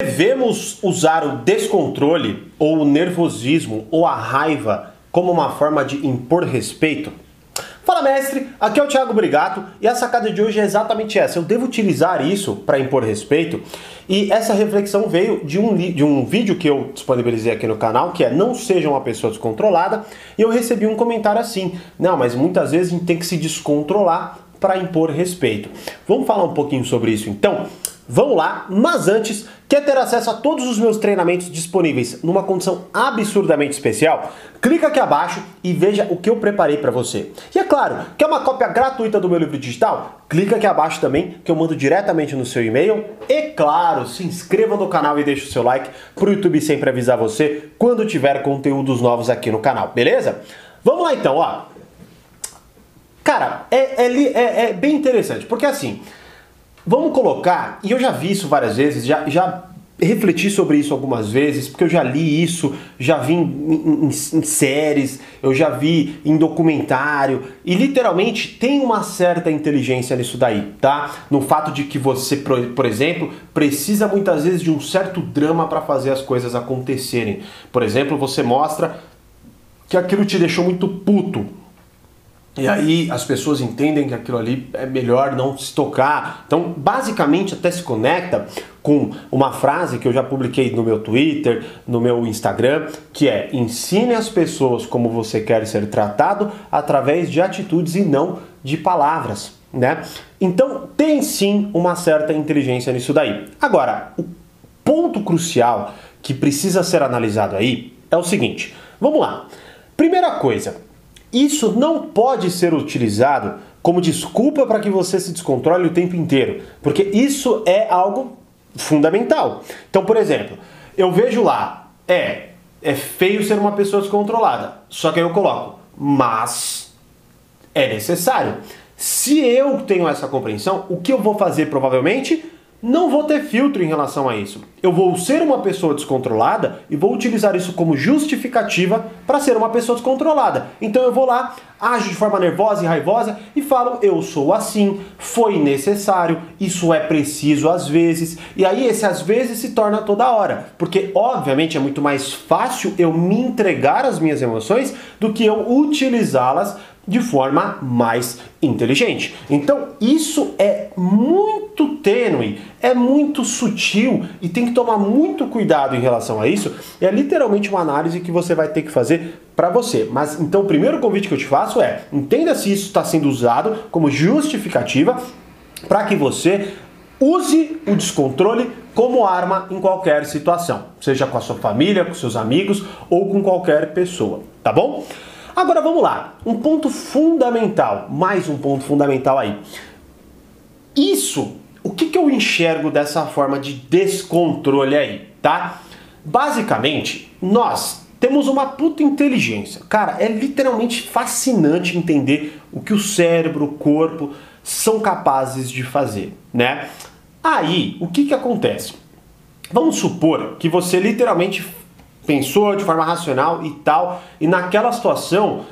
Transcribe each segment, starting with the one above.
Devemos usar o descontrole ou o nervosismo ou a raiva como uma forma de impor respeito? Fala mestre, aqui é o Thiago Brigato e a sacada de hoje é exatamente essa. Eu devo utilizar isso para impor respeito? E essa reflexão veio de um, de um vídeo que eu disponibilizei aqui no canal, que é Não Seja uma Pessoa Descontrolada, e eu recebi um comentário assim: Não, mas muitas vezes a gente tem que se descontrolar para impor respeito. Vamos falar um pouquinho sobre isso então? Vamos lá, mas antes, quer ter acesso a todos os meus treinamentos disponíveis numa condição absurdamente especial? Clica aqui abaixo e veja o que eu preparei para você. E é claro, quer uma cópia gratuita do meu livro digital? Clica aqui abaixo também, que eu mando diretamente no seu e-mail. E claro, se inscreva no canal e deixe o seu like para o YouTube sempre avisar você quando tiver conteúdos novos aqui no canal, beleza? Vamos lá então, ó. Cara, é, é, é, é bem interessante, porque assim, Vamos colocar, e eu já vi isso várias vezes, já, já refleti sobre isso algumas vezes, porque eu já li isso, já vi em, em, em, séries, eu já vi em documentário, e literalmente tem uma certa inteligência nisso daí, tá? No fato de que você, por exemplo, precisa muitas vezes de um certo drama para fazer as coisas acontecerem. Por exemplo, você mostra que aquilo te deixou muito puto, e aí as pessoas entendem que aquilo ali é melhor não se tocar. Então, basicamente, até se conecta com uma frase que eu já publiquei no meu Twitter, no meu Instagram, que é: ensine as pessoas como você quer ser tratado através de atitudes e não de palavras, né? Então, tem sim uma certa inteligência nisso daí. Agora, o ponto crucial que precisa ser analisado aí é o seguinte: vamos lá. Primeira coisa, isso não pode ser utilizado como desculpa para que você se descontrole o tempo inteiro, porque isso é algo fundamental. Então, por exemplo, eu vejo lá, é, é feio ser uma pessoa descontrolada, só que aí eu coloco, mas é necessário. Se eu tenho essa compreensão, o que eu vou fazer provavelmente? Não vou ter filtro em relação a isso. Eu vou ser uma pessoa descontrolada e vou utilizar isso como justificativa para ser uma pessoa descontrolada. Então eu vou lá, ajo de forma nervosa e raivosa e falo: eu sou assim, foi necessário, isso é preciso às vezes. E aí esse às vezes se torna toda hora, porque obviamente é muito mais fácil eu me entregar às minhas emoções do que eu utilizá-las de forma mais inteligente. Então, isso é muito tênue, é muito sutil e tem que tomar muito cuidado em relação a isso. É literalmente uma análise que você vai ter que fazer para você. Mas então, o primeiro convite que eu te faço é: entenda se isso está sendo usado como justificativa para que você use o descontrole como arma em qualquer situação, seja com a sua família, com seus amigos ou com qualquer pessoa, tá bom? Agora vamos lá, um ponto fundamental, mais um ponto fundamental aí. Isso, o que, que eu enxergo dessa forma de descontrole aí, tá? Basicamente, nós temos uma puta inteligência. Cara, é literalmente fascinante entender o que o cérebro, o corpo são capazes de fazer, né? Aí, o que que acontece? Vamos supor que você literalmente pensou de forma racional e tal, e naquela situação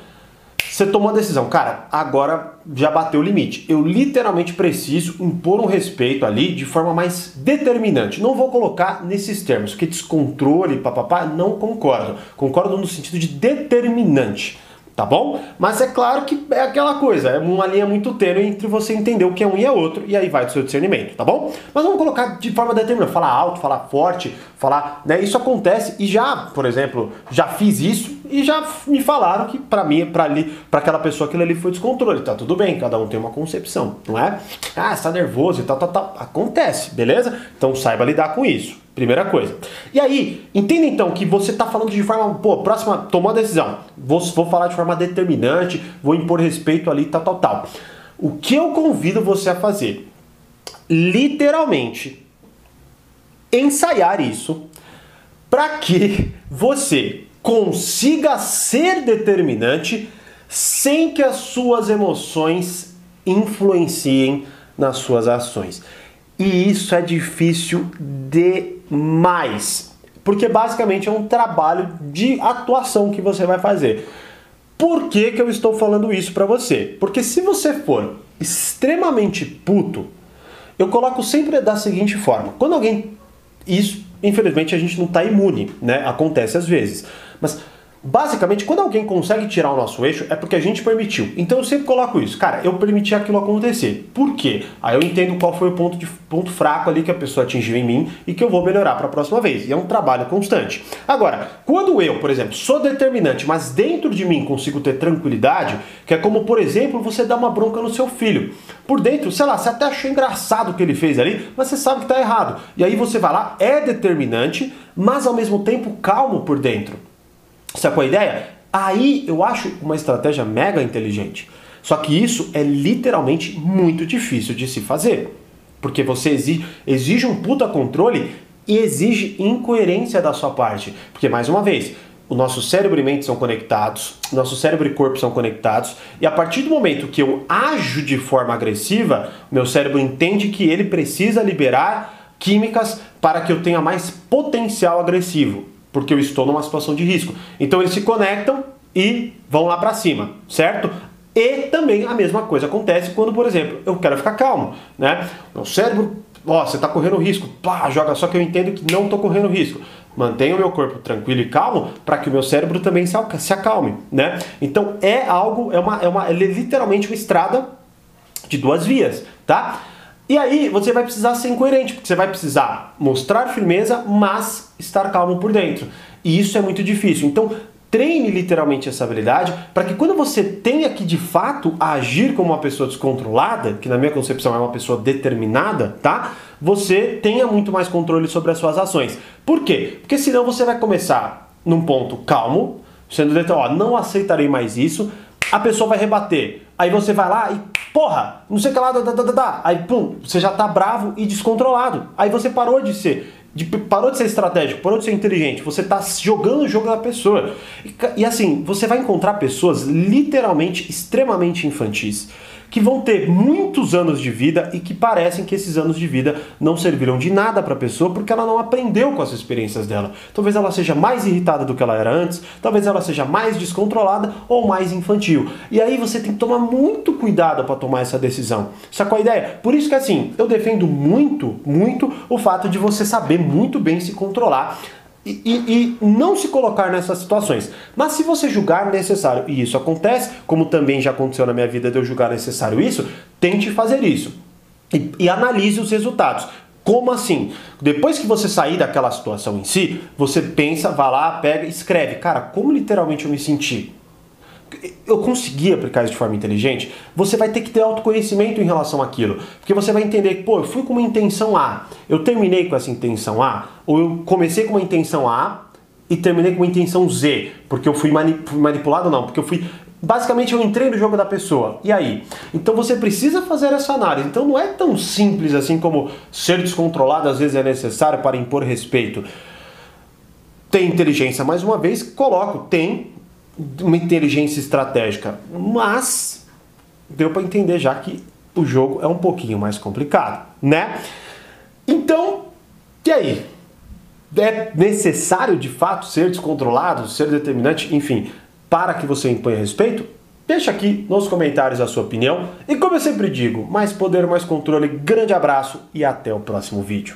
você tomou a decisão, cara, agora já bateu o limite. Eu literalmente preciso impor um respeito ali de forma mais determinante. Não vou colocar nesses termos, porque descontrole, papapá, não concordo. Concordo no sentido de determinante tá bom? Mas é claro que é aquela coisa, é uma linha muito tênue entre você entender o que é um e é outro, e aí vai do seu discernimento, tá bom? Mas vamos colocar de forma determinada, falar alto, falar forte, falar, né? Isso acontece e já, por exemplo, já fiz isso e já me falaram que para mim, para ali, para aquela pessoa aquilo ali foi descontrole, tá tudo bem, cada um tem uma concepção, não é? Ah, está nervoso e tal, tal, tal, acontece, beleza? Então saiba lidar com isso. Primeira coisa. E aí, entenda então que você está falando de forma, pô, próxima, tomou a decisão. Vou, vou falar de forma determinante, vou impor respeito ali, tal, tal, tal. O que eu convido você a fazer? Literalmente, ensaiar isso para que você consiga ser determinante sem que as suas emoções influenciem nas suas ações. E isso é difícil demais, porque basicamente é um trabalho de atuação que você vai fazer. Por que, que eu estou falando isso para você? Porque se você for extremamente puto, eu coloco sempre da seguinte forma: quando alguém Isso, infelizmente, a gente não está imune, né? Acontece às vezes. Mas Basicamente, quando alguém consegue tirar o nosso eixo, é porque a gente permitiu. Então eu sempre coloco isso. Cara, eu permiti aquilo acontecer. Por quê? Aí eu entendo qual foi o ponto, de, ponto fraco ali que a pessoa atingiu em mim e que eu vou melhorar para a próxima vez. E é um trabalho constante. Agora, quando eu, por exemplo, sou determinante, mas dentro de mim consigo ter tranquilidade, que é como, por exemplo, você dar uma bronca no seu filho. Por dentro, sei lá, você até achou engraçado o que ele fez ali, mas você sabe que está errado. E aí você vai lá, é determinante, mas ao mesmo tempo calmo por dentro. Sacou a ideia? Aí eu acho uma estratégia mega inteligente. Só que isso é literalmente muito difícil de se fazer. Porque você exige, exige um puta controle e exige incoerência da sua parte. Porque, mais uma vez, o nosso cérebro e mente são conectados, nosso cérebro e corpo são conectados, e a partir do momento que eu ajo de forma agressiva, meu cérebro entende que ele precisa liberar químicas para que eu tenha mais potencial agressivo porque eu estou numa situação de risco. Então eles se conectam e vão lá para cima, certo? E também a mesma coisa acontece quando, por exemplo, eu quero ficar calmo, né? Meu cérebro, ó, você está correndo risco, pá, joga, só que eu entendo que não estou correndo risco. Mantenho o meu corpo tranquilo e calmo para que o meu cérebro também se acalme, né? Então é algo, é uma, é uma, é literalmente uma estrada de duas vias, tá? E aí você vai precisar ser incoerente, porque você vai precisar mostrar firmeza, mas estar calmo por dentro. E isso é muito difícil. Então, treine literalmente essa habilidade para que quando você tenha que de fato agir como uma pessoa descontrolada, que na minha concepção é uma pessoa determinada, tá? Você tenha muito mais controle sobre as suas ações. Por quê? Porque senão você vai começar num ponto calmo, sendo ó, não aceitarei mais isso, a pessoa vai rebater. Aí você vai lá e, porra, não sei o que lá, da, da, da, da. aí pum, você já tá bravo e descontrolado. Aí você parou de ser, de, parou de ser estratégico, parou de ser inteligente, você tá jogando o jogo da pessoa. E, e assim, você vai encontrar pessoas literalmente extremamente infantis que vão ter muitos anos de vida e que parecem que esses anos de vida não serviram de nada para a pessoa porque ela não aprendeu com as experiências dela. Talvez ela seja mais irritada do que ela era antes, talvez ela seja mais descontrolada ou mais infantil. E aí você tem que tomar muito cuidado para tomar essa decisão. Sacou a ideia? Por isso que assim, eu defendo muito, muito o fato de você saber muito bem se controlar e, e, e, não se colocar nessas situações. Mas se você julgar necessário, e isso acontece, como também já aconteceu na minha vida de eu julgar necessário isso, tente fazer isso. E, e analise os resultados. Como assim? Depois que você sair daquela situação em si, você pensa, vai lá, pega escreve. Cara, como literalmente eu me senti? Eu consegui aplicar isso de forma inteligente, você vai ter que ter autoconhecimento em relação àquilo. Porque você vai entender que, pô, eu fui com uma intenção A, eu terminei com essa intenção A, ou eu comecei com uma intenção A e terminei com uma intenção Z, porque eu fui, fui manipulado, não, porque eu fui. Basicamente, eu entrei no jogo da pessoa. E aí? Então você precisa fazer essa análise. Então não é tão simples assim como ser descontrolado às vezes é necessário para impor respeito. Tem inteligência, mais uma vez, coloco, tem uma inteligência estratégica, mas deu para entender já que o jogo é um pouquinho mais complicado, né? Então, e aí? É necessário de fato ser descontrolado, ser determinante, enfim, para que você imponha respeito? Deixa aqui nos comentários a sua opinião e como eu sempre digo, mais poder, mais controle, grande abraço e até o próximo vídeo.